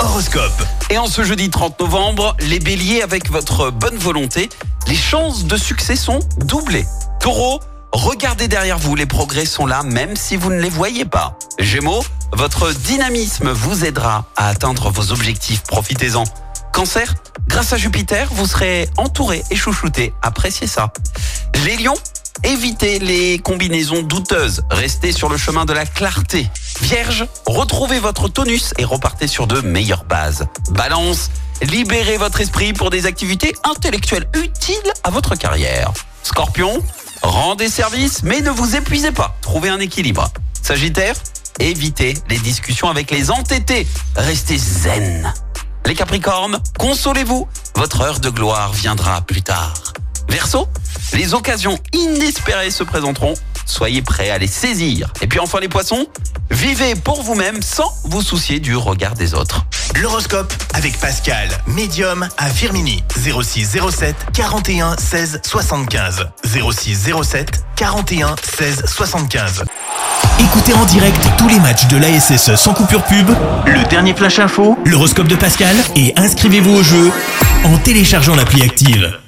Horoscope. Et en ce jeudi 30 novembre, les béliers, avec votre bonne volonté, les chances de succès sont doublées. Taureau, regardez derrière vous, les progrès sont là, même si vous ne les voyez pas. Gémeaux, votre dynamisme vous aidera à atteindre vos objectifs, profitez-en. Cancer, grâce à Jupiter, vous serez entouré et chouchouté, appréciez ça. Les lions, évitez les combinaisons douteuses, restez sur le chemin de la clarté. Vierge, retrouvez votre tonus et repartez sur de meilleures bases. Balance, libérez votre esprit pour des activités intellectuelles utiles à votre carrière. Scorpion, rendez service mais ne vous épuisez pas, trouvez un équilibre. Sagittaire, évitez les discussions avec les entêtés, restez zen. Les Capricornes, consolez-vous, votre heure de gloire viendra plus tard. Verseau, les occasions inespérées se présenteront, soyez prêts à les saisir. Et puis enfin les poissons, vivez pour vous-même sans vous soucier du regard des autres. L'horoscope avec Pascal, médium à Firmini. 06 07 41 16 75. 06 07 41 16 75. Écoutez en direct tous les matchs de l'ASSE sans coupure pub, le dernier flash info, l'horoscope de Pascal et inscrivez-vous au jeu en téléchargeant l'appli active.